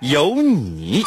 有你。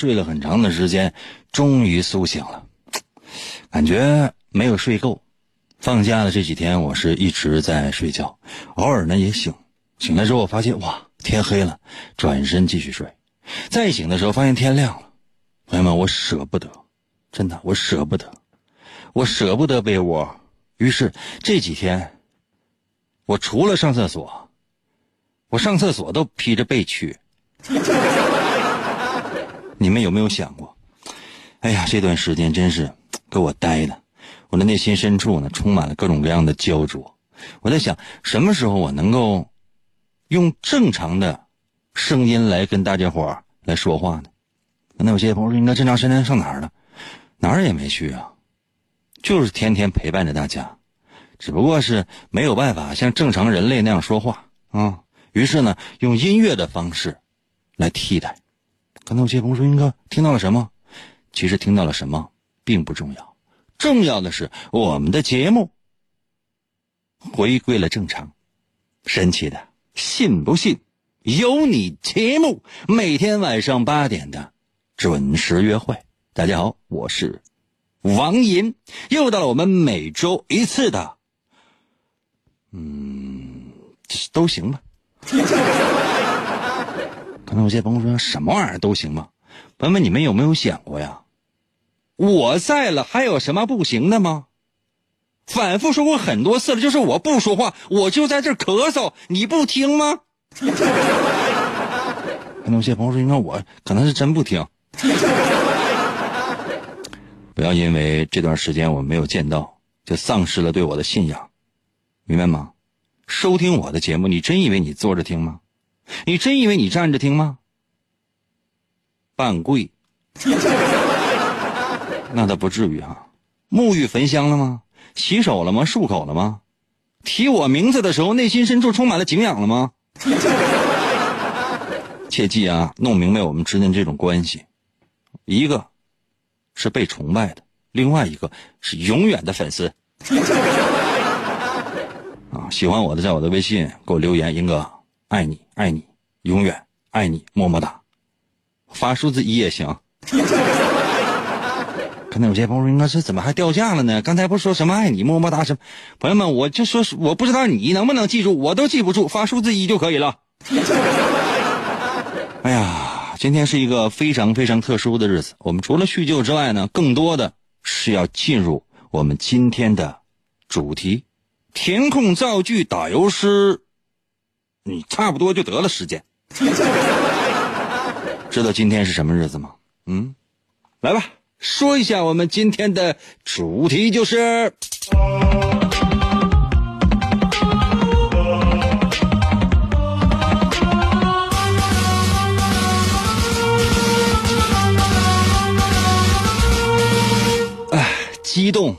睡了很长的时间，终于苏醒了，感觉没有睡够。放假的这几天，我是一直在睡觉，偶尔呢也醒。醒来之后，我发现哇，天黑了，转身继续睡。再醒的时候，发现天亮了。朋友们，我舍不得，真的，我舍不得，我舍不得被窝。于是这几天，我除了上厕所，我上厕所都披着被去。你们有没有想过？哎呀，这段时间真是给我呆的，我的内心深处呢充满了各种各样的焦灼。我在想，什么时候我能够用正常的声音来跟大家伙儿来说话呢？那有些朋友说，应该这长时间上哪儿了？哪儿也没去啊，就是天天陪伴着大家，只不过是没有办法像正常人类那样说话啊。于是呢，用音乐的方式来替代。刚才我接朋友说：“英哥听到了什么？”其实听到了什么并不重要，重要的是我们的节目回归了正常。神奇的，信不信？有你节目每天晚上八点的准时约会。大家好，我是王银，又到了我们每周一次的，嗯，都行吧。可能有些朋友说什么玩意儿都行吗？朋友们，你们有没有想过呀？我在了，还有什么不行的吗？反复说过很多次了，就是我不说话，我就在这咳嗽，你不听吗？可能有些朋友说，应该我可能是真不听。不要因为这段时间我没有见到，就丧失了对我的信仰，明白吗？收听我的节目，你真以为你坐着听吗？你真以为你站着听吗？半跪，那倒不至于哈。沐浴焚香了吗？洗手了吗？漱口了吗？提我名字的时候，内心深处充满了敬仰了吗？切记啊，弄明白我们之间这种关系，一个是被崇拜的，另外一个是永远的粉丝。啊，喜欢我的，在我的微信给我留言，英哥。爱你，爱你，永远爱你，么么哒！发数字一也行。可能有些朋友：“应该是怎么还掉价了呢？刚才不是说什么爱你，么么哒什么？”朋友们，我就说我不知道你能不能记住，我都记不住，发数字一就可以了。哎呀，今天是一个非常非常特殊的日子，我们除了叙旧之外呢，更多的是要进入我们今天的主题：填空造句、打油诗。你差不多就得了时间，知道今天是什么日子吗？嗯，来吧，说一下我们今天的主题就是。哎，激动。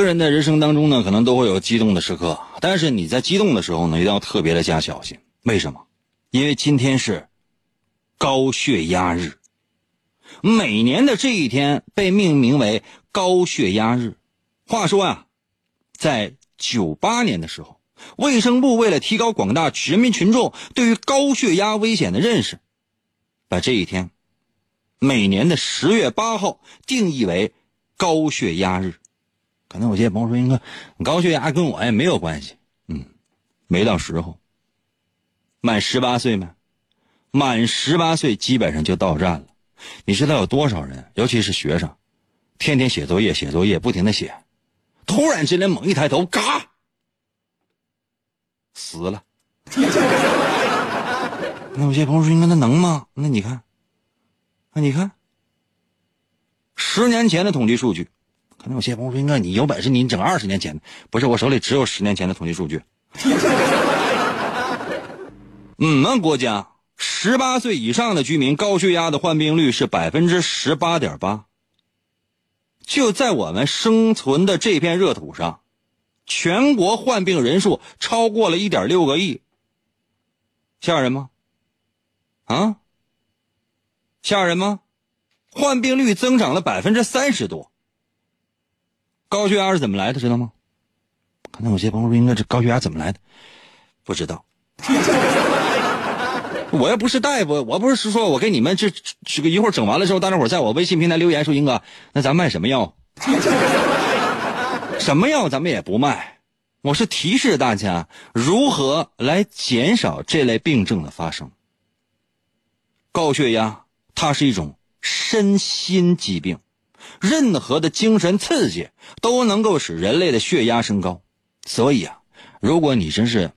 个人的人生当中呢，可能都会有激动的时刻，但是你在激动的时候呢，一定要特别的加小心。为什么？因为今天是高血压日。每年的这一天被命名为高血压日。话说啊，在九八年的时候，卫生部为了提高广大人民群众对于高血压危险的认识，把这一天每年的十月八号定义为高血压日。可能有些朋友说：“英哥，高血压跟我也没有关系。”嗯，没到时候。满十八岁没？满十八岁基本上就到站了。你知道有多少人，尤其是学生，天天写作业，写作业，不停的写，突然之间猛一抬头，嘎，死了。那有些朋友说：“应该那能吗？”那你看，那你看，十年前的统计数据，可能有些朋友说：“应该你有本事你整二十年前的，不是我手里只有十年前的统计数据。”你们国家。十八岁以上的居民高血压的患病率是百分之十八点八。就在我们生存的这片热土上，全国患病人数超过了一点六个亿。吓人吗？啊？吓人吗？患病率增长了百分之三十多。高血压是怎么来的？知道吗？可能有些朋友说：“应该这高血压怎么来的？”不知道。我又不是大夫，我不是说我给你们这这个一会儿整完了之后，大家伙在我微信平台留言说：“英哥，那咱卖什么药？什么药咱们也不卖。”我是提示大家如何来减少这类病症的发生。高血压它是一种身心疾病，任何的精神刺激都能够使人类的血压升高。所以啊，如果你真是……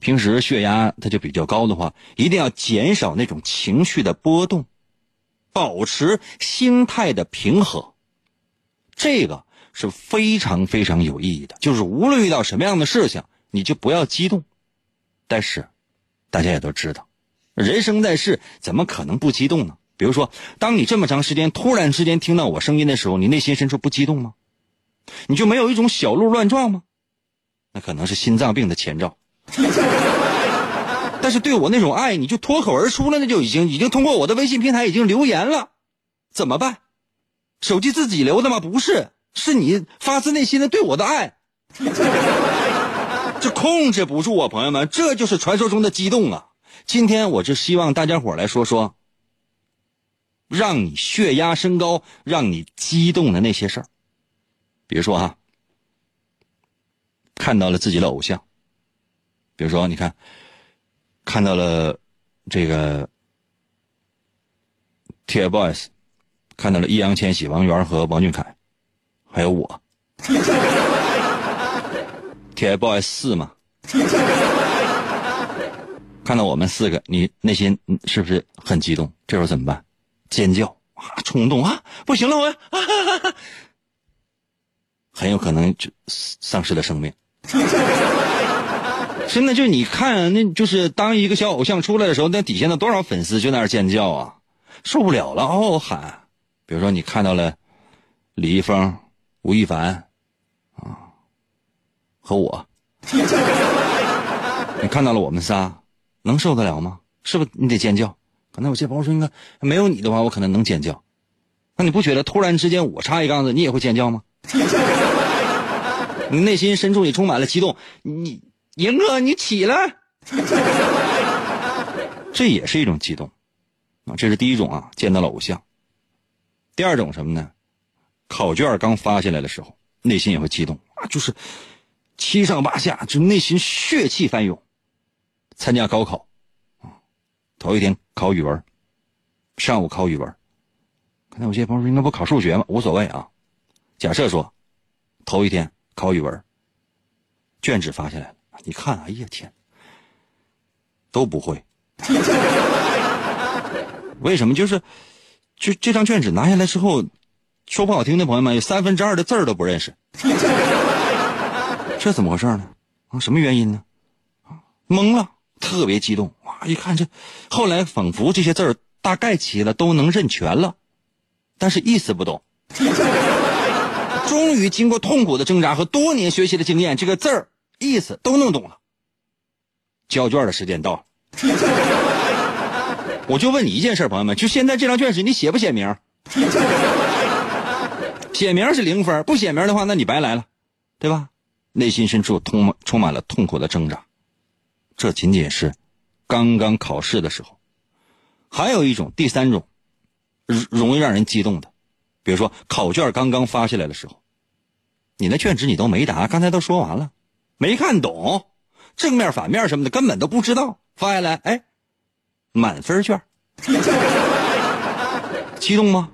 平时血压它就比较高的话，一定要减少那种情绪的波动，保持心态的平和，这个是非常非常有意义的。就是无论遇到什么样的事情，你就不要激动。但是，大家也都知道，人生在世怎么可能不激动呢？比如说，当你这么长时间突然之间听到我声音的时候，你内心深处不激动吗？你就没有一种小鹿乱撞吗？那可能是心脏病的前兆。但是对我那种爱，你就脱口而出了，那就已经已经通过我的微信平台已经留言了，怎么办？手机自己留的吗？不是，是你发自内心的对我的爱，这控制不住啊，朋友们，这就是传说中的激动啊！今天我就希望大家伙来说说，让你血压升高、让你激动的那些事儿，比如说哈，看到了自己的偶像。比如说，你看，看到了这个 TFBOYS，看到了易烊千玺、王源和王俊凯，还有我 TFBOYS 四嘛，看到我们四个，你内心是不是很激动？这时候怎么办？尖叫啊，冲动啊，不行了，我啊很有可能就丧失了生命。真的就你看，那就是当一个小偶像出来的时候，那底下的多少粉丝就在那尖叫啊，受不了了嗷哦喊。比如说你看到了李易峰、吴亦凡啊和我，你看到了我们仨，能受得了吗？是不是你得尖叫？可能有些朋友说，你看没有你的话，我可能能尖叫。那你不觉得突然之间我插一杠子，你也会尖叫吗？你内心深处你充满了激动，你。赢哥，你起来，这也是一种激动啊！这是第一种啊，见到了偶像。第二种什么呢？考卷刚发下来的时候，内心也会激动啊，就是七上八下，就内心血气翻涌。参加高考，头一天考语文，上午考语文，刚才有些朋友说应该不考数学吗？无所谓啊。假设说，头一天考语文，卷纸发下来了。你看，哎呀天，都不会。为什么？就是，就这张卷纸拿下来之后，说不好听的，朋友们有三分之二的字儿都不认识。这怎么回事呢？啊，什么原因呢？懵了，特别激动。哇，一看这，后来仿佛这些字儿大概齐了，都能认全了，但是意思不懂。终于经过痛苦的挣扎和多年学习的经验，这个字儿。意思都弄懂了，交卷的时间到了。我就问你一件事，朋友们，就现在这张卷子你写不写名？写名是零分，不写名的话，那你白来了，对吧？内心深处充满充满了痛苦的挣扎。这仅仅是刚刚考试的时候，还有一种第三种，容容易让人激动的，比如说考卷刚刚发下来的时候，你那卷子你都没答，刚才都说完了，没看懂，正面反面什么的根本都不知道，发下来，哎，满分卷，激动吗？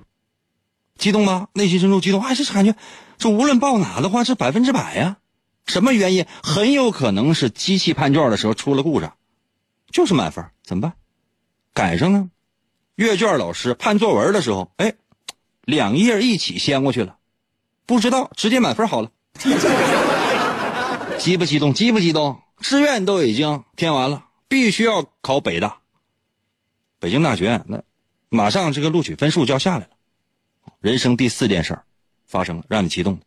激动吗？内心深处激动，哎，这感觉，这无论报哪的话，是百分之百呀。什么原因？很有可能是机器判卷的时候出了故障，就是满分，怎么办？改上呢？阅卷老师判作文的时候，哎，两页一起掀过去了，不知道直接满分好了。激不激动？激不激动？志愿都已经填完了，必须要考北大。北京大学那马上这个录取分数就要下来了。人生第四件事发生了，让你激动，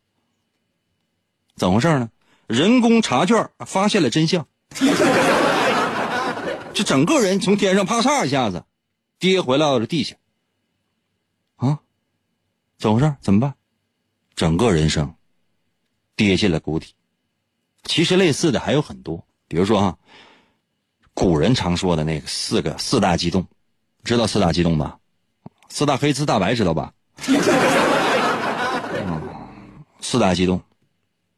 怎么回事呢？人工查卷发现了真相，这整个人从天上啪嚓一下子跌回到了地下。啊，怎么回事？怎么办？整个人生跌进了谷底。其实类似的还有很多，比如说啊，古人常说的那个四个四大激动，知道四大激动吧？四大黑四大白知道吧？四大激动。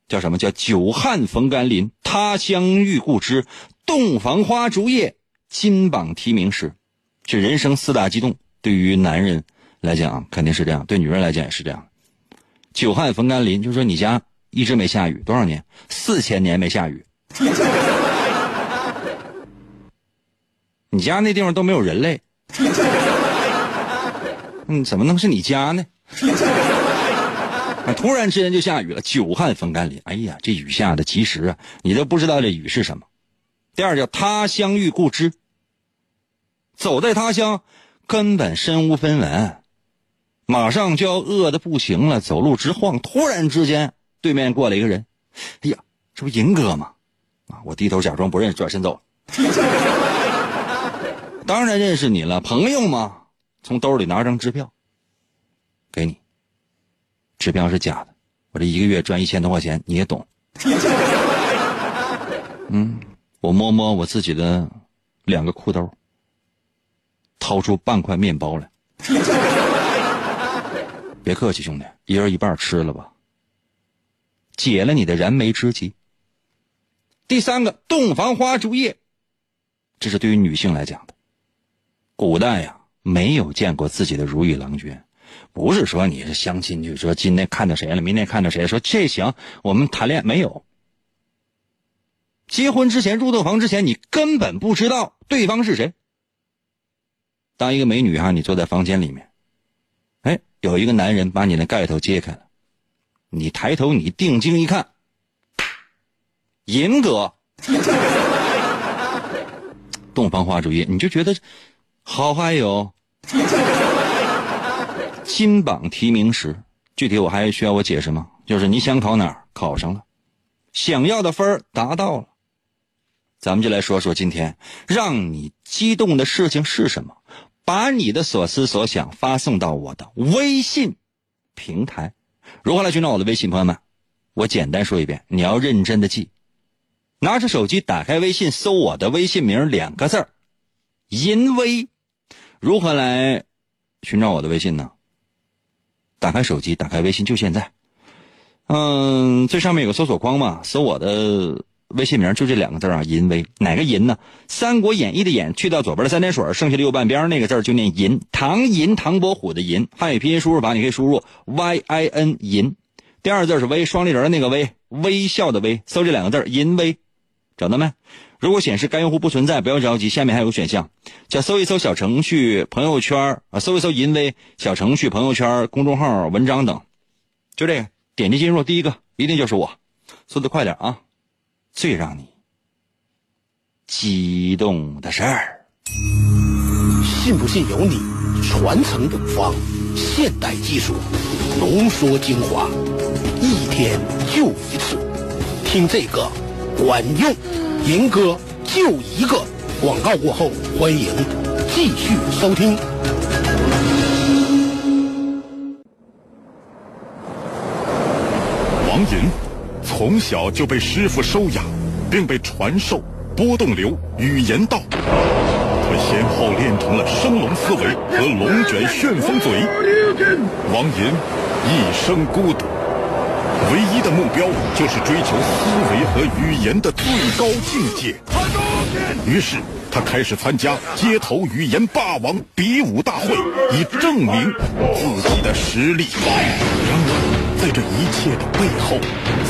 叫什么叫久旱逢甘霖，他乡遇故知，洞房花烛夜，金榜题名时。这人生四大激动，对于男人来讲肯定是这样，对女人来讲也是这样。久旱逢甘霖，就说你家一直没下雨，多少年？四千年没下雨。你家那地方都没有人类，嗯，怎么能是你家呢？突然之间就下雨了，久旱逢甘霖。哎呀，这雨下的及时啊，你都不知道这雨是什么。第二叫他乡遇故知，走在他乡，根本身无分文，马上就要饿的不行了，走路直晃。突然之间，对面过来一个人，哎呀，这不银哥吗？啊，我低头假装不认识，转身走。当然认识你了，朋友嘛。从兜里拿张支票，指标是假的，我这一个月赚一千多块钱，你也懂。嗯，我摸摸我自己的两个裤兜，掏出半块面包来。别客气，兄弟，一人一半吃了吧，解了你的燃眉之急。第三个，洞房花烛夜，这是对于女性来讲的。古代呀，没有见过自己的如意郎君。不是说你是相亲去，说今天看到谁了，明天看到谁，说这行我们谈恋爱没有。结婚之前入洞房之前，你根本不知道对方是谁。当一个美女哈，你坐在房间里面，哎，有一个男人把你的盖头揭开了，你抬头你定睛一看，银哥，洞房花烛夜，你就觉得好还有。金榜题名时，具体我还需要我解释吗？就是你想考哪儿，考上了，想要的分达到了，咱们就来说说今天让你激动的事情是什么？把你的所思所想发送到我的微信平台。如何来寻找我的微信？朋友们，我简单说一遍，你要认真的记。拿出手机，打开微信，搜我的微信名两个字儿“淫威”。如何来寻找我的微信呢？打开手机，打开微信，就现在。嗯，最上面有个搜索框嘛，搜我的微信名，就这两个字啊，淫威。哪个淫呢？《三国演义》的演去掉左边的三点水，剩下的右半边那个字就念淫。唐寅，唐伯虎的淫。汉语拼音输入法你可以输入 y i n 淫。第二字是微，双立人那个微，微笑的微。搜这两个字，淫威，找到没？如果显示该用户不存在，不要着急，下面还有个选项，叫搜一搜小程序、朋友圈啊，搜一搜淫威小程序、朋友圈、公众号、文章等，就这个，点击进入第一个，一定就是我，速度快点啊！最让你激动的事儿，信不信由你。传承古方，现代技术浓缩精华，一天就一次，听这个管用。银哥就一个广告过后，欢迎继续收听。王银从小就被师傅收养，并被传授波动流语言道。他先后练成了升龙思维和龙卷旋风嘴。王银一生孤独，唯一的目标就是追求思维和语言的最高境界。于是。他开始参加街头语言霸王比武大会，以证明自己的实力。然而，在这一切的背后，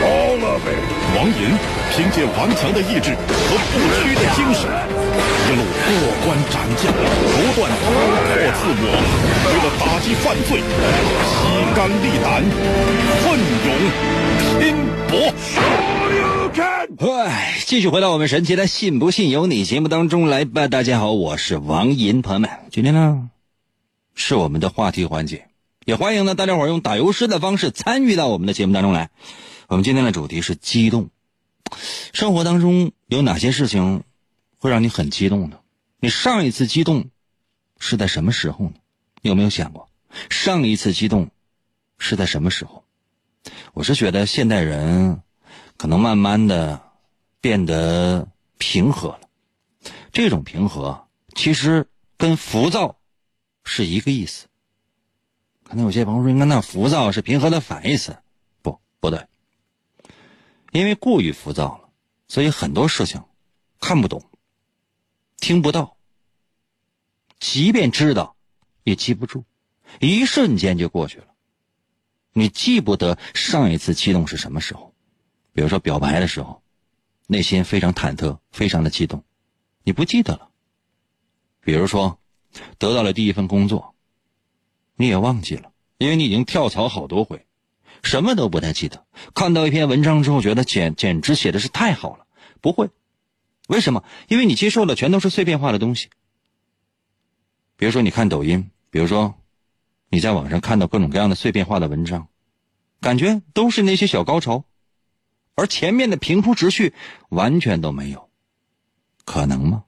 王银凭借顽强的意志和不屈的精神，一路过关斩将，不断突破自我，为了打击犯罪，披肝沥胆，奋勇拼搏。哎，继续回到我们神奇的“信不信由你”节目当中来吧。大家好，我是王银，朋友们，今天呢是我们的话题环节，也欢迎呢大家伙用打油诗的方式参与到我们的节目当中来。我们今天的主题是激动。生活当中有哪些事情会让你很激动呢？你上一次激动是在什么时候呢？你有没有想过，上一次激动是在什么时候？我是觉得现代人可能慢慢的变得平和了。这种平和其实跟浮躁是一个意思。可能有些朋友说，应该那浮躁是平和的反义词，不，不对。因为过于浮躁了，所以很多事情看不懂、听不到，即便知道也记不住，一瞬间就过去了。你记不得上一次激动是什么时候，比如说表白的时候，内心非常忐忑、非常的激动，你不记得了；比如说得到了第一份工作，你也忘记了，因为你已经跳槽好多回。什么都不太记得。看到一篇文章之后，觉得简简直写的是太好了。不会，为什么？因为你接受的全都是碎片化的东西。比如说，你看抖音，比如说，你在网上看到各种各样的碎片化的文章，感觉都是那些小高潮，而前面的平铺直叙完全都没有。可能吗？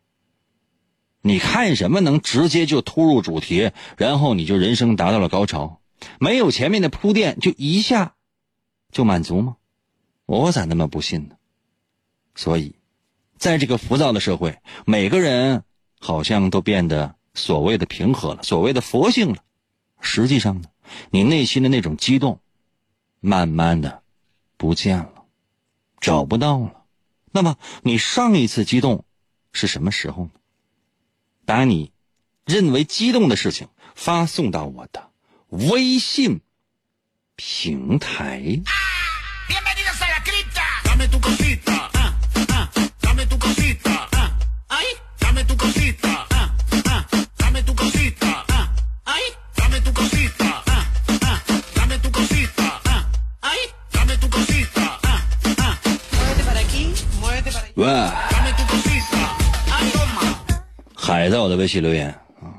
你看什么能直接就突入主题，然后你就人生达到了高潮？没有前面的铺垫，就一下就满足吗？我咋那么不信呢？所以，在这个浮躁的社会，每个人好像都变得所谓的平和了，所谓的佛性了。实际上呢，你内心的那种激动，慢慢的不见了，找不到了。那么，你上一次激动是什么时候呢？把你认为激动的事情发送到我的。微信平台。喂，还在我的微信留言。啊，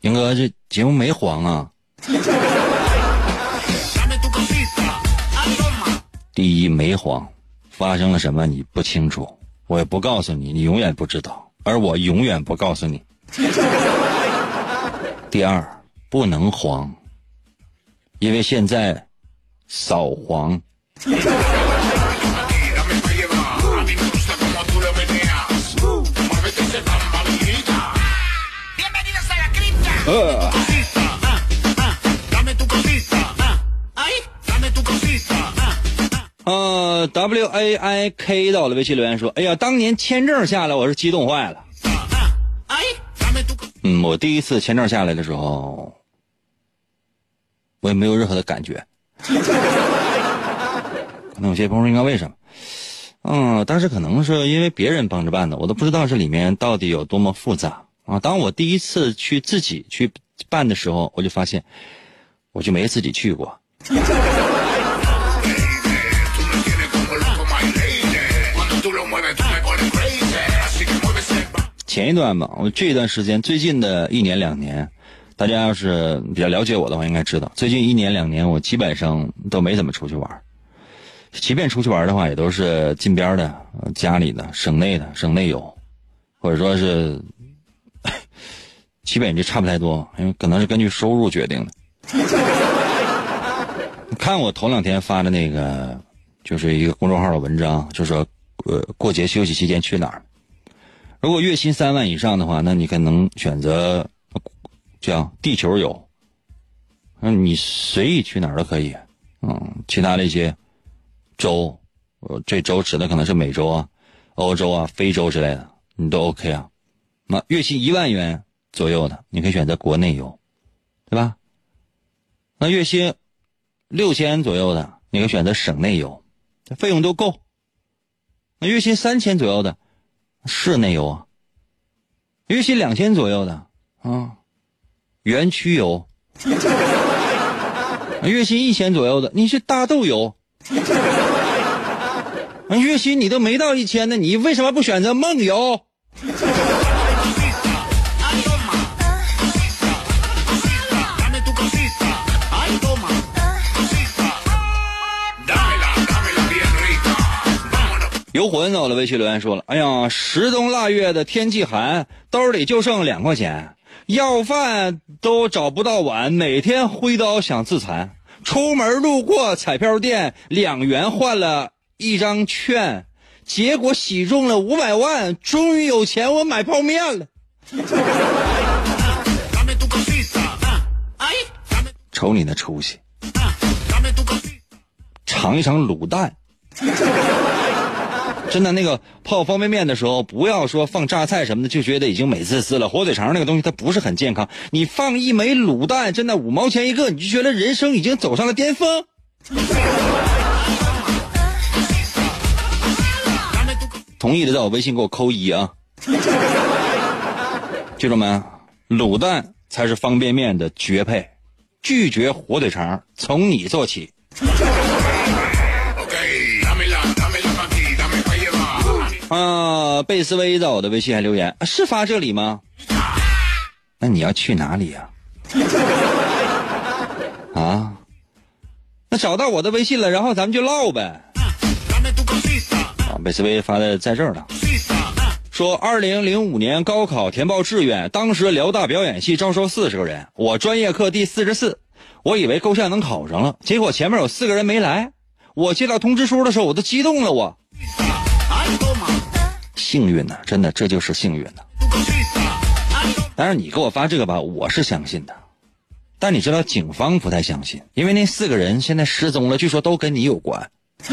英哥，这节目没黄啊。第一没黄，发生了什么你不清楚，我也不告诉你，你永远不知道，而我永远不告诉你。第二不能黄，因为现在扫黄。呃。呃，W A I K 到了微信留言说：“哎呀，当年签证下来，我是激动坏了。嗯，我第一次签证下来的时候，我也没有任何的感觉。可能有些朋友应该为什么？嗯，当时可能是因为别人帮着办的，我都不知道这里面到底有多么复杂啊。当我第一次去自己去办的时候，我就发现，我就没自己去过。”前一段吧，我这一段时间最近的一年两年，大家要是比较了解我的话，应该知道，最近一年两年我基本上都没怎么出去玩即便出去玩的话，也都是近边的、家里的、省内的、省内游，或者说是，基本就差不太多，因为可能是根据收入决定的。看我头两天发的那个，就是一个公众号的文章，就说，呃，过节休息期间去哪儿？如果月薪三万以上的话，那你可能选择叫地球游，嗯，你随意去哪儿都可以，嗯，其他的一些洲，呃，这洲指的可能是美洲啊、欧洲啊、非洲之类的，你都 OK 啊。那月薪一万元左右的，你可以选择国内游，对吧？那月薪六千左右的，你可以选择省内游，费用都够。那月薪三千左右的。室内游啊，月薪两千左右的啊，园区游；月薪一千左右的，你是大豆游；月薪你都没到一千呢，你为什么不选择梦游？游魂在我的微信留言说了：“哎呀，十冬腊月的天气寒，兜里就剩两块钱，要饭都找不到碗，每天挥刀想自残。出门路过彩票店，两元换了一张券，结果喜中了五百万，终于有钱我买泡面了。瞅你那出息，尝一尝卤蛋。”真的，那个泡方便面的时候，不要说放榨菜什么的，就觉得已经美滋滋了。火腿肠那个东西它不是很健康，你放一枚卤蛋，真的五毛钱一个，你就觉得人生已经走上了巅峰。同意的，在我微信给我扣一啊！记住没？卤蛋才是方便面的绝配，拒绝火腿肠，从你做起。啊，贝斯威在我的微信还留言，是发这里吗？那你要去哪里呀？啊？那找到我的微信了，然后咱们就唠呗。啊，贝斯威发的在这儿呢，说二零零五年高考填报志愿，当时辽大表演系招收四十个人，我专业课第四十四，我以为够呛能考上了，结果前面有四个人没来，我接到通知书的时候，我都激动了，我。幸运呢，真的，这就是幸运的。当然，你给我发这个吧，我是相信的。但你知道，警方不太相信，因为那四个人现在失踪了，据说都跟你有关。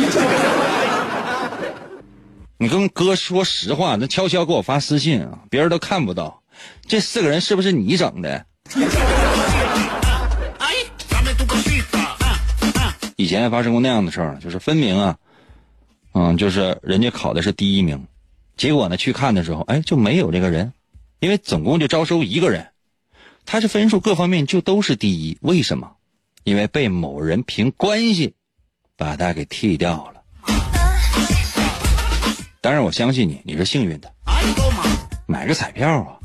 你跟哥说实话，那悄悄给我发私信啊，别人都看不到。这四个人是不是你整的？以前发生过那样的事儿，就是分明啊，嗯，就是人家考的是第一名。结果呢？去看的时候，哎，就没有这个人，因为总共就招收一个人，他是分数各方面就都是第一。为什么？因为被某人凭关系把他给替掉了。当然，我相信你，你是幸运的。买个彩票啊！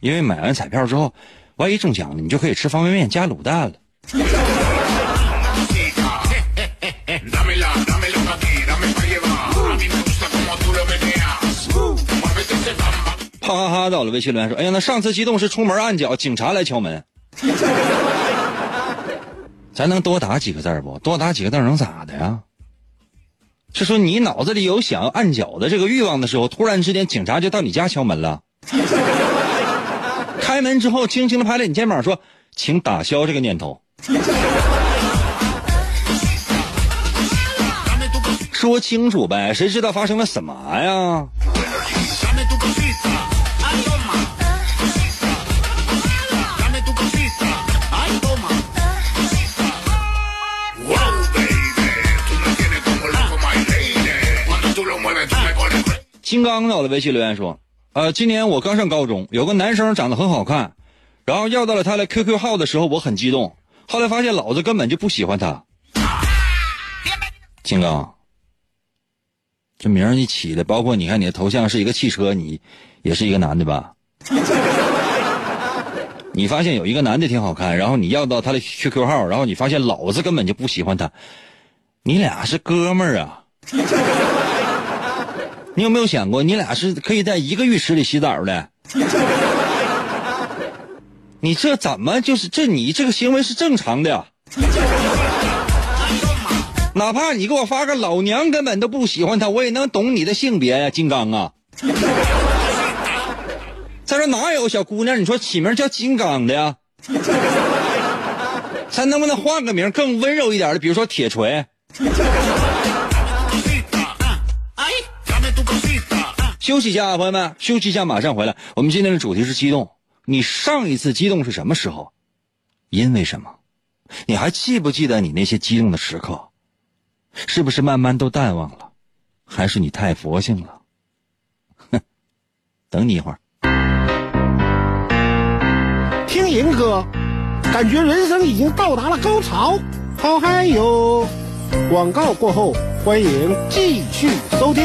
因为买完彩票之后，万一中奖了，你就可以吃方便面加卤蛋了。哈哈哈！到了微信留言说：“哎呀，那上次激动是出门按脚，警察来敲门。咱能多打几个字不？多打几个字能咋的呀？是说你脑子里有想要按脚的这个欲望的时候，突然之间警察就到你家敲门了。开门之后，轻轻的拍了你肩膀说：‘请打消这个念头。’说清楚呗，谁知道发生了什么呀？”金刚在我的微信留言说：“呃，今年我刚上高中，有个男生长得很好看，然后要到了他的 QQ 号的时候，我很激动。后来发现老子根本就不喜欢他。金刚，这名儿你起的，包括你看你的头像是一个汽车，你也是一个男的吧？你发现有一个男的挺好看，然后你要到他的 QQ 号，然后你发现老子根本就不喜欢他，你俩是哥们儿啊？你有没有想过，你俩是可以在一个浴池里洗澡的？你这怎么就是这？你这个行为是正常的。哪怕你给我发个老娘根本都不喜欢他，我也能懂你的性别呀，金刚啊！再说哪有小姑娘你说起名叫金刚的呀？咱能不能换个名更温柔一点的？比如说铁锤。休息一下啊，朋友们，休息一下，马上回来。我们今天的主题是激动。你上一次激动是什么时候？因为什么？你还记不记得你那些激动的时刻？是不是慢慢都淡忘了？还是你太佛性了？哼，等你一会儿。听银哥，感觉人生已经到达了高潮，好嗨哟！广告过后，欢迎继续收听。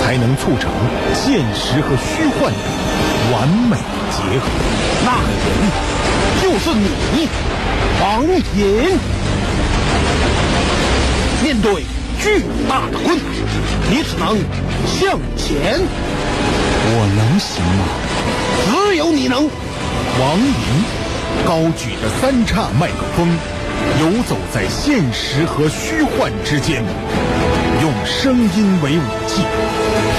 才能促成现实和虚幻的完美结合。那个人就是你，王隐。面对巨大的困难，你只能向前。我能行吗？只有你能。王莹高举着三叉麦克风，游走在现实和虚幻之间，用声音为武器，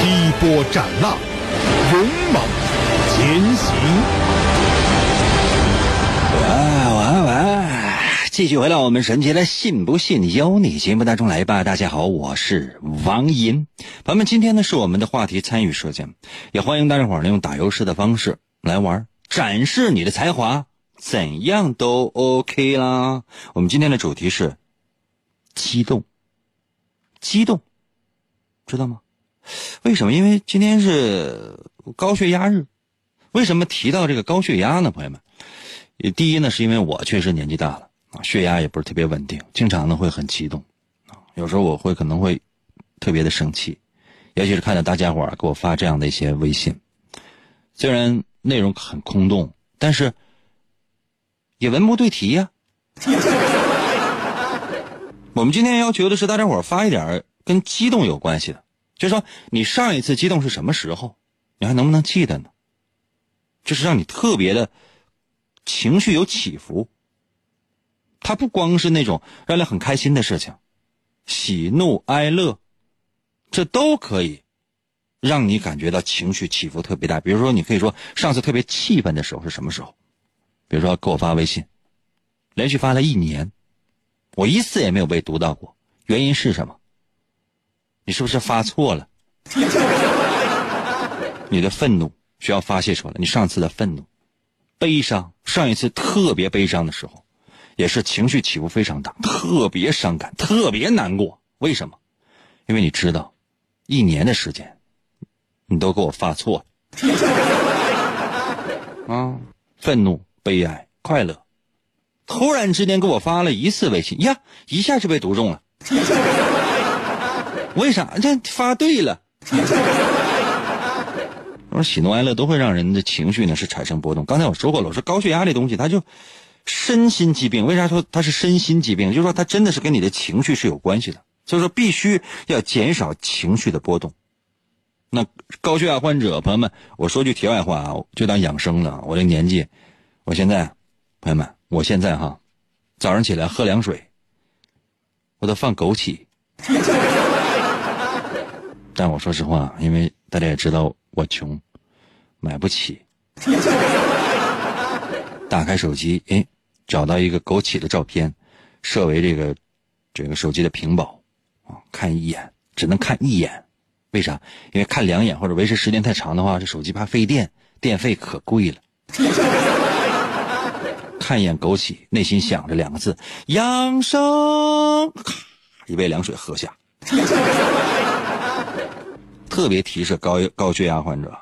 劈波斩浪，勇猛前行。喂喂喂，继续回到我们神奇的“信不信由你”节目当中来吧。大家好，我是王银。朋友们，今天呢是我们的话题参与时间，也欢迎大家伙儿呢用打油诗的方式来玩，展示你的才华，怎样都 OK 啦。我们今天的主题是激动，激动，知道吗？为什么？因为今天是高血压日。为什么提到这个高血压呢？朋友们？第一呢，是因为我确实年纪大了，血压也不是特别稳定，经常呢会很激动，有时候我会可能会特别的生气，尤其是看到大家伙给我发这样的一些微信，虽然内容很空洞，但是也文不对题呀。我们今天要求的是大家伙发一点跟激动有关系的，就是说你上一次激动是什么时候，你还能不能记得呢？就是让你特别的。情绪有起伏，它不光是那种让人很开心的事情，喜怒哀乐，这都可以让你感觉到情绪起伏特别大。比如说，你可以说上次特别气愤的时候是什么时候？比如说给我发微信，连续发了一年，我一次也没有被读到过，原因是什么？你是不是发错了？你的愤怒需要发泄出来，你上次的愤怒。悲伤，上一次特别悲伤的时候，也是情绪起伏非常大，特别伤感，特别难过。为什么？因为你知道，一年的时间，你都给我发错了 啊！愤怒、悲哀、快乐，突然之间给我发了一次微信，呀，一下就被读中了。为啥？这发对了。我说喜怒哀乐都会让人的情绪呢是产生波动。刚才我说过了，我说高血压这东西，它就身心疾病。为啥说它是身心疾病？就是说它真的是跟你的情绪是有关系的。所以说必须要减少情绪的波动。那高血压患者朋友们，我说句题外话啊，就当养生了。我这年纪，我现在，朋友们，我现在哈，早上起来喝凉水，我都放枸杞。但我说实话，因为大家也知道我穷，买不起。打开手机，哎，找到一个枸杞的照片，设为这个这个手机的屏保啊，看一眼只能看一眼，为啥？因为看两眼或者维持时间太长的话，这手机怕费电，电费可贵了。看一眼枸杞，内心想着两个字：养生。一杯凉水喝下。特别提示高高血压患者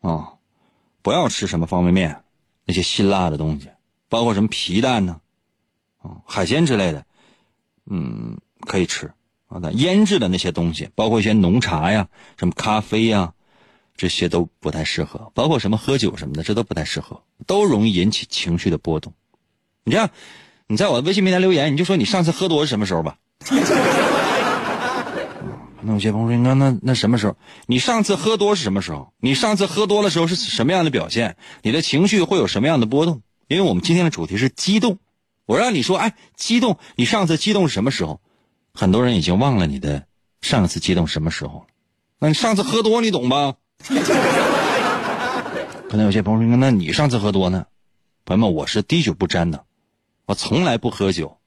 啊，不要吃什么方便面，那些辛辣的东西，包括什么皮蛋呢，啊，海鲜之类的，嗯，可以吃啊。但腌制的那些东西，包括一些浓茶呀、什么咖啡呀，这些都不太适合。包括什么喝酒什么的，这都不太适合，都容易引起情绪的波动。你这样，你在我的微信平台留言，你就说你上次喝多是什么时候吧。那有些朋友说：“那那那什么时候？你上次喝多是什么时候？你上次喝多的时候是什么样的表现？你的情绪会有什么样的波动？因为我们今天的主题是激动，我让你说，哎，激动，你上次激动是什么时候？很多人已经忘了你的上次激动什么时候了。那你上次喝多，你懂吧？可能有些朋友说：“那你上次喝多呢？”朋友们，我是滴酒不沾的，我从来不喝酒。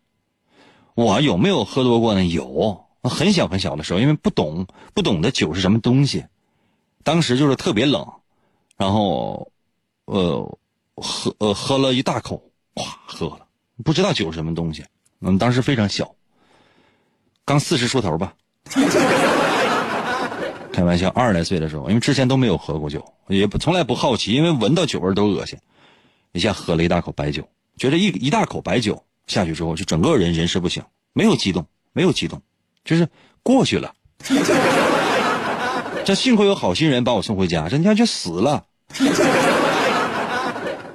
我有没有喝多过呢？有。很小很小的时候，因为不懂不懂得酒是什么东西，当时就是特别冷，然后，呃，喝呃喝了一大口，咵喝了，不知道酒是什么东西。嗯，当时非常小，刚四十出头吧，开玩笑，二十来岁的时候，因为之前都没有喝过酒，也不从来不好奇，因为闻到酒味都恶心。一下喝了一大口白酒，觉得一一大口白酒下去之后，就整个人人事不省，没有激动，没有激动。就是过去了，这幸亏有好心人把我送回家，这你看就死了。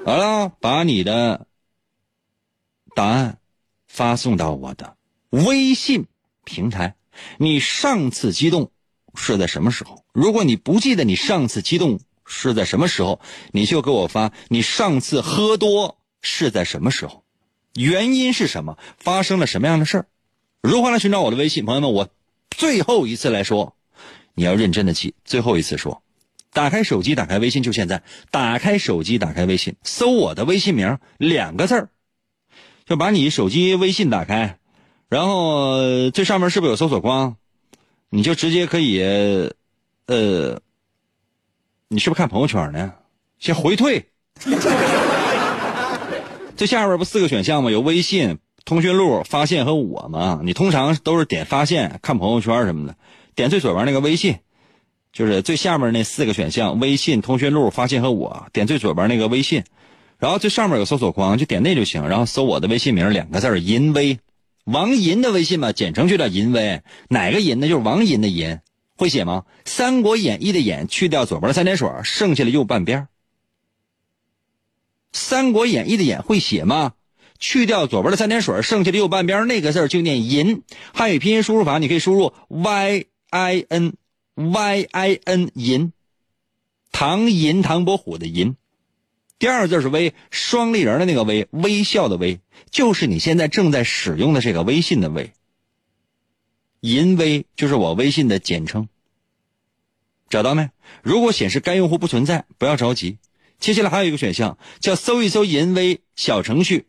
好了，把你的答案发送到我的微信平台。你上次激动是在什么时候？如果你不记得你上次激动是在什么时候，你就给我发你上次喝多是在什么时候，原因是什么，发生了什么样的事儿。如何来寻找我的微信？朋友们，我最后一次来说，你要认真的记。最后一次说，打开手机，打开微信，就现在。打开手机，打开微信，搜我的微信名，两个字儿，就把你手机微信打开，然后这上面是不是有搜索框？你就直接可以，呃，你是不是看朋友圈呢？先回退。这下边不四个选项吗？有微信。通讯录发现和我嘛，你通常都是点发现看朋友圈什么的，点最左边那个微信，就是最下面那四个选项：微信、通讯录、发现和我。点最左边那个微信，然后最上面有搜索框，就点那就行。然后搜我的微信名两个字银威，王银的微信嘛，简称就叫银威。哪个银呢？就是王银的银，会写吗？《三国演义》的演去掉左边三点水，剩下的右半边。《三国演义》的演会写吗？去掉左边的三点水，剩下的右半边那个字就念银。汉语拼音输入法，你可以输入 y i n y i n 银，唐银唐伯虎的银。第二个字是微，双立人的那个微，微笑的微，就是你现在正在使用的这个微信的微。银微就是我微信的简称。找到没？如果显示该用户不存在，不要着急。接下来还有一个选项叫搜一搜银微小程序。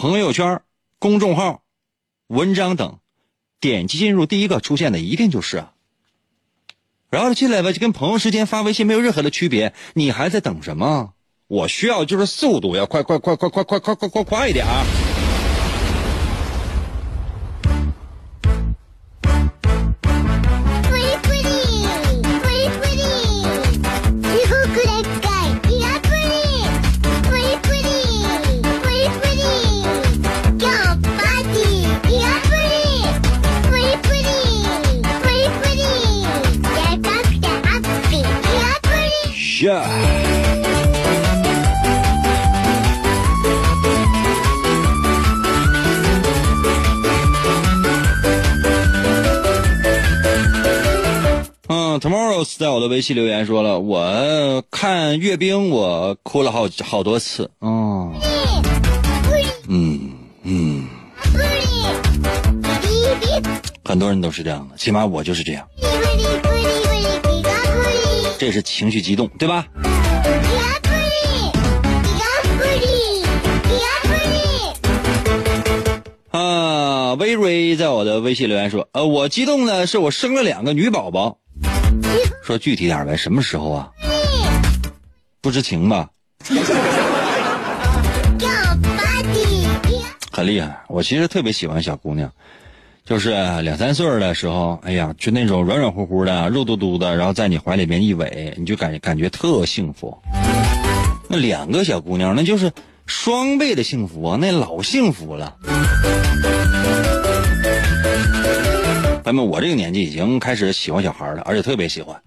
朋友圈、公众号、文章等，点击进入第一个出现的一定就是。然后进来吧，就跟朋友之间发微信没有任何的区别。你还在等什么？我需要就是速度要快快快快快快快快快快一点！微信留言说了，我看阅兵我哭了好好多次。哦，嗯嗯，很多人都是这样的，起码我就是这样。这是情绪激动，对吧？啊，微瑞在我的微信留言说，呃，我激动的是我生了两个女宝宝。说具体点呗，什么时候啊？不知情吧？很厉害，我其实特别喜欢小姑娘，就是两三岁的时候，哎呀，就那种软软乎乎的、肉嘟嘟的，然后在你怀里边一偎，你就感感觉特幸福。那两个小姑娘，那就是双倍的幸福啊，那老幸福了。那么我这个年纪已经开始喜欢小孩了，而且特别喜欢。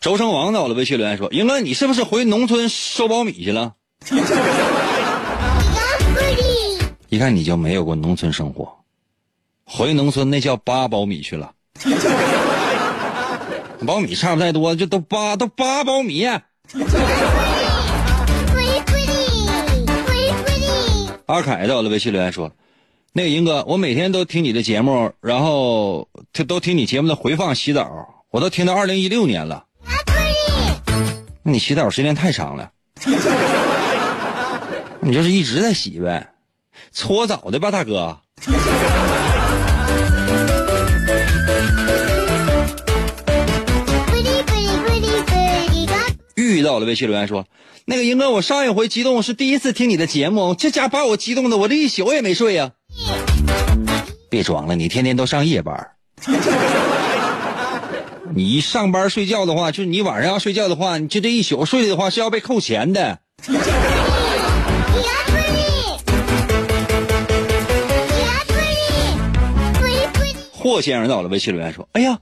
周成王到了，微信留言说：“英哥，你是不是回农村收苞米去了？” 一看你就没有过农村生活，回农村那叫扒苞米去了。苞米差不太多，就都八都八苞米。阿凯到了，微信留言说：“那个英哥，我每天都听你的节目，然后听都听你节目的回放洗澡，我都听到二零一六年了。那你洗澡时间太长了，你就是一直在洗呗，搓澡的吧，大哥。”遇到了微信留言说：“那个英哥，我上一回激动是第一次听你的节目，这家把我激动的，我这一宿也没睡呀。”别装了，你天天都上夜班。你一上班睡觉的话，就是你晚上要睡觉的话，你就这一宿睡的话是要被扣钱的。霍先生到了，微信留言说：“哎呀。”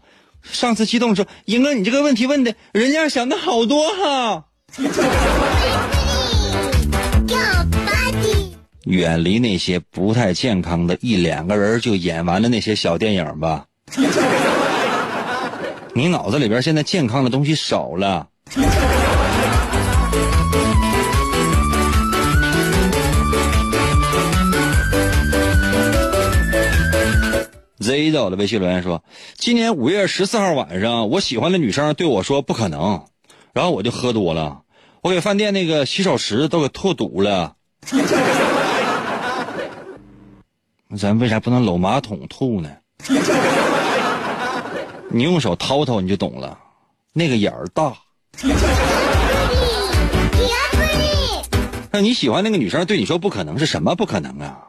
上次激动说：“英哥，你这个问题问的，人家想的好多哈。”远离那些不太健康的，一两个人就演完了那些小电影吧。你脑子里边现在健康的东西少了。Z 到的微信留言说：“今年五月十四号晚上，我喜欢的女生对我说不可能，然后我就喝多了，我给饭店那个洗手池都给吐堵了。咱为啥不能搂马桶吐呢？你用手掏掏你就懂了，那个眼儿大。那你喜欢那个女生对你说不可能是什么不可能啊？”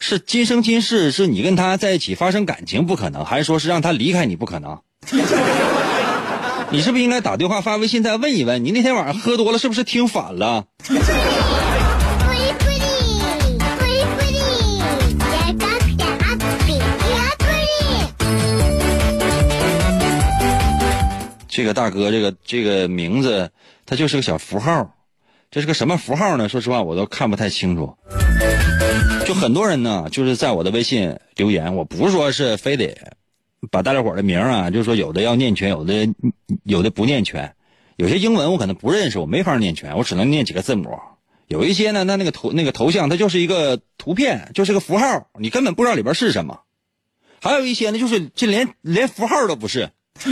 是今生今世，是你跟他在一起发生感情不可能，还是说是让他离开你不可能？你是不是应该打电话发微信再问一问？你那天晚上喝多了，是不是听反了？这个大哥，这个这个名字，他就是个小符号，这是个什么符号呢？说实话，我都看不太清楚。就很多人呢，就是在我的微信留言，我不是说是非得把大家伙的名啊，就是说有的要念全，有的有的不念全，有些英文我可能不认识，我没法念全，我只能念几个字母。有一些呢，那那个头那个头像，它就是一个图片，就是个符号，你根本不知道里边是什么。还有一些呢，就是这连连符号都不是，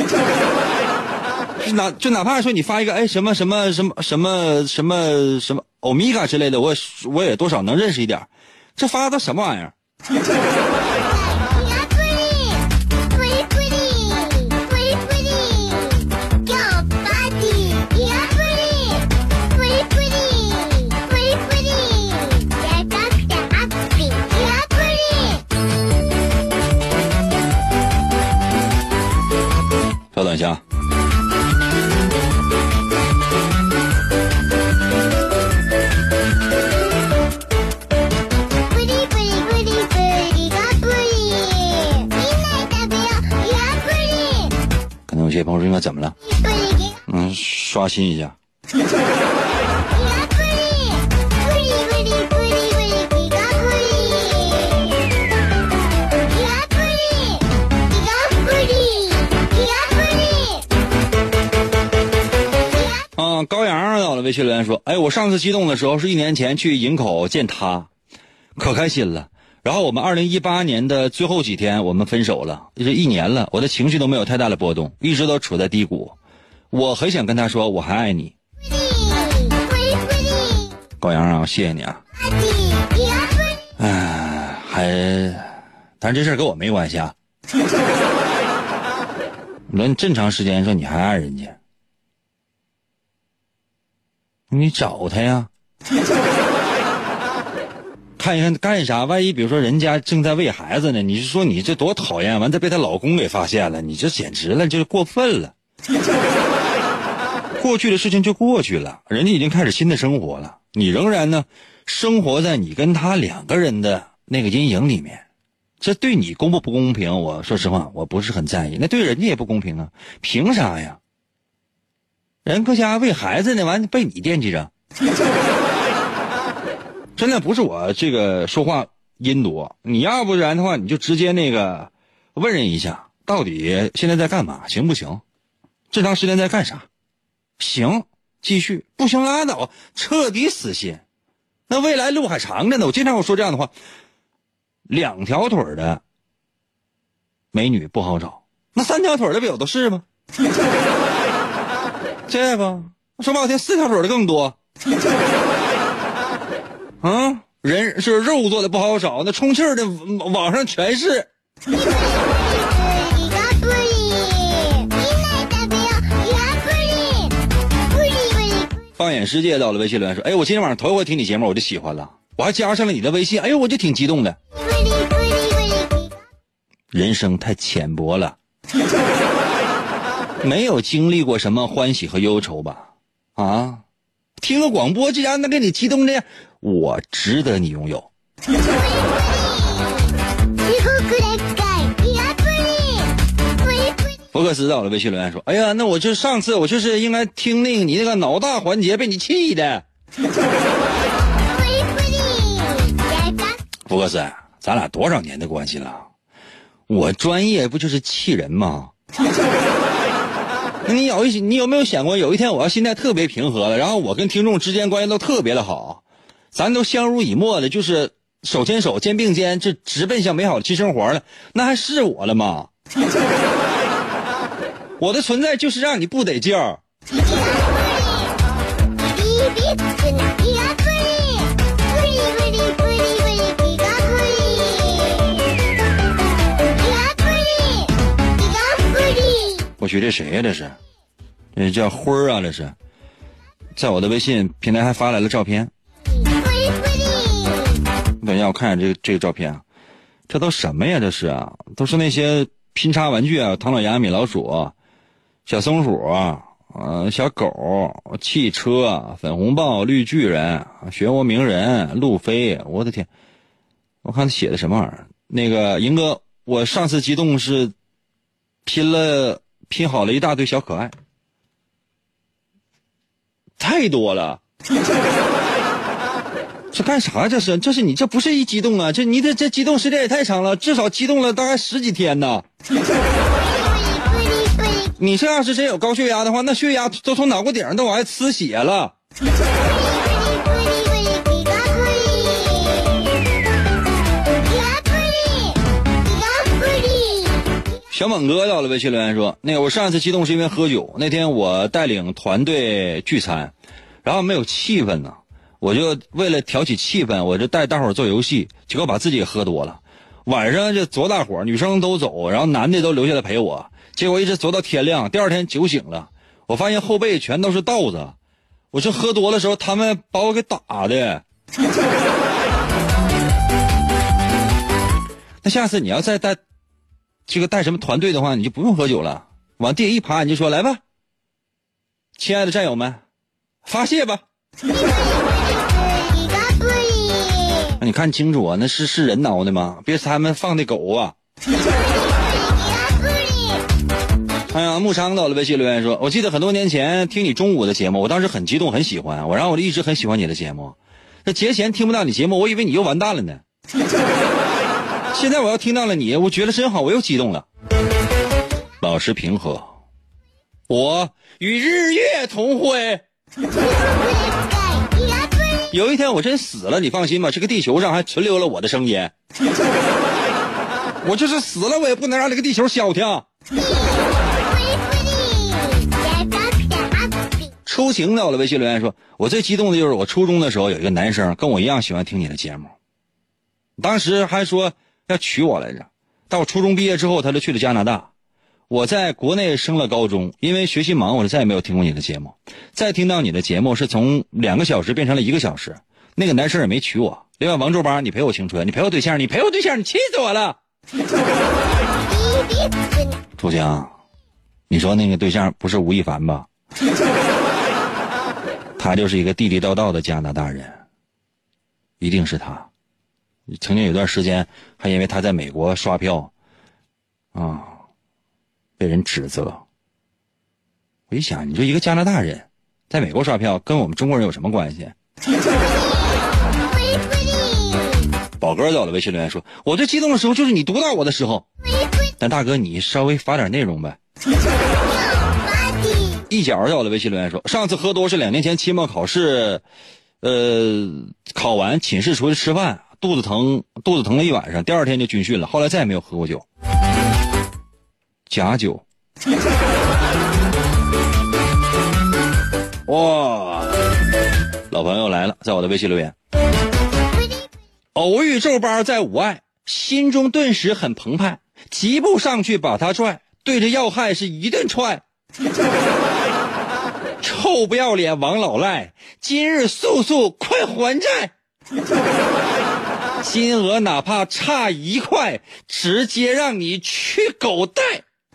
就哪就哪怕说你发一个哎什么什么什么什么什么什么欧米伽之类的，我我也多少能认识一点。这发的什么玩意儿？稍等一下。给朋友说应该怎么了？嗯，刷新一下。啊，高阳到了，微信留言说，哎，我上次激动的时候是一年前去营口见他，可开心了。然后我们二零一八年的最后几天，我们分手了，这一年了，我的情绪都没有太大的波动，一直都处在低谷。我很想跟他说我还爱你。高阳啊，谢谢你啊。哎，还，但是这事儿跟我没关系啊。你说你这么长时间说你还爱人家，你找他呀。看一看干啥？万一比如说人家正在喂孩子呢？你是说你这多讨厌？完再被她老公给发现了，你这简直了，就是过分了。过去的事情就过去了，人家已经开始新的生活了，你仍然呢，生活在你跟他两个人的那个阴影里面，这对你公不不公平？我说实话，我不是很在意。那对人家也不公平啊，凭啥呀？人搁家喂孩子呢，完被你惦记着。真的不是我这个说话音多，你要不然的话，你就直接那个问人一下，到底现在在干嘛，行不行？这长时间在干啥？行，继续；不行拉倒，彻底死心。那未来路还长着呢。我经常我说这样的话，两条腿的美女不好找，那三条腿的不有的是吗？这不说不好听，四条腿的更多。啊，人是肉做的不好找，那充气的网上全是。放眼世界，到了微信留言说：“哎，我今天晚上头一回听你节目，我就喜欢了，我还加上了你的微信，哎呦，我就挺激动的。”人生太浅薄了，没有经历过什么欢喜和忧愁吧？啊，听个广播，竟然能给你激动的，我值得你拥有。福克斯到了微信留言说：“哎呀，那我就上次我就是应该听那个你那个脑大环节被你气的。”福克斯，咱俩多少年的关系了？我专业不就是气人吗？那你有一你有没有想过，有一天我要心态特别平和了，然后我跟听众之间关系都特别的好，咱都相濡以沫的，就是手牵手、肩并肩，这直奔向美好的新生活了，那还是我了吗？我的存在就是让你不得劲儿。我去，这谁呀？这是，这叫辉儿啊！这是，在我的微信平台还发来了照片。等一下，我看一下这个这个照片啊，这都什么呀？这是啊，都是那些拼插玩具啊，唐老鸭、米老鼠。小松鼠，呃，小狗，汽车，粉红豹，绿巨人，漩涡鸣人，路飞，我的天！我看他写的什么玩意儿？那个赢哥，我上次激动是拼了拼好了一大堆小可爱，太多了。这干啥？这是？这是你这不是一激动啊？这你这这激动时间也太长了，至少激动了大概十几天呢。你这要是真有高血压的话，那血压都从脑瓜顶上都往外呲血了。小猛哥到了微信留言说：“那个我上一次激动是因为喝酒，那天我带领团队聚餐，然后没有气氛呢，我就为了挑起气氛，我就带大伙做游戏，结果把自己喝多了。晚上就左大伙女生都走，然后男的都留下来陪我。”结果一直走到天亮，第二天酒醒了，我发现后背全都是道子。我说喝多的时候，他们把我给打的。那下次你要再带这个带什么团队的话，你就不用喝酒了，往地下一趴，你就说来吧，亲爱的战友们，发泄吧。你看清楚啊，那是是人挠的吗？别是他们放的狗啊。哎呀，木昌到了微信留言说：“我记得很多年前听你中午的节目，我当时很激动，很喜欢我，然后我就一直很喜欢你的节目。那节前听不到你节目，我以为你又完蛋了呢。现在我要听到了你，我觉得真好，我又激动了。保持平和，我与日月同辉。有一天我真死了，你放心吧，这个地球上还存留了我的声音。我就是死了，我也不能让这个地球消停。出行的我的微信留言说：“我最激动的就是我初中的时候有一个男生跟我一样喜欢听你的节目，当时还说要娶我来着。到初中毕业之后，他就去了加拿大。我在国内升了高中，因为学习忙，我就再也没有听过你的节目。再听到你的节目是从两个小时变成了一个小时。那个男生也没娶我。另外，王周八，你陪我青春，你陪我对象，你陪我对象，你气死我了。楚江，你说那个对象不是吴亦凡吧？”他就是一个地地道道的加拿大人，一定是他。曾经有段时间，还因为他在美国刷票，啊，被人指责。我一想，你说一个加拿大人，在美国刷票，跟我们中国人有什么关系？宝哥在我的微信留言说：“我最激动的时候就是你读到我的时候。”但大哥，你稍微发点内容呗。一角在我的微信留言说：“上次喝多是两年前期末考试，呃，考完寝室出去吃饭，肚子疼，肚子疼了一晚上，第二天就军训了，后来再也没有喝过酒。假酒。哇，老朋友来了，在我的微信留言，偶遇皱巴在五爱，心中顿时很澎湃，疾步上去把他拽，对着要害是一顿踹。”臭不要脸王老赖，今日速速快还债！金额哪怕差一块，直接让你去狗带！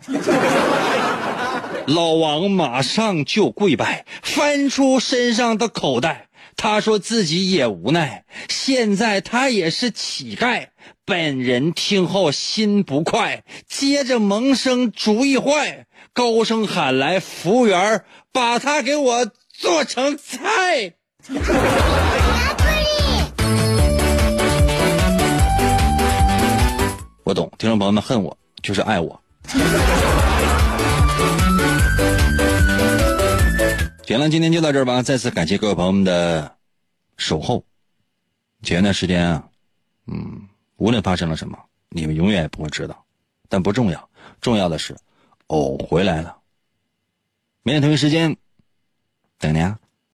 老王马上就跪拜，翻出身上的口袋，他说自己也无奈，现在他也是乞丐。本人听后心不快，接着萌生主意坏。高声喊来服务员，把他给我做成菜。我懂，听众朋友们恨我就是爱我。行了，今天就到这儿吧。再次感谢各位朋友们的守候。前段时间啊，嗯，无论发生了什么，你们永远也不会知道，但不重要，重要的是。哦，回来了。明天同一时间，等你啊。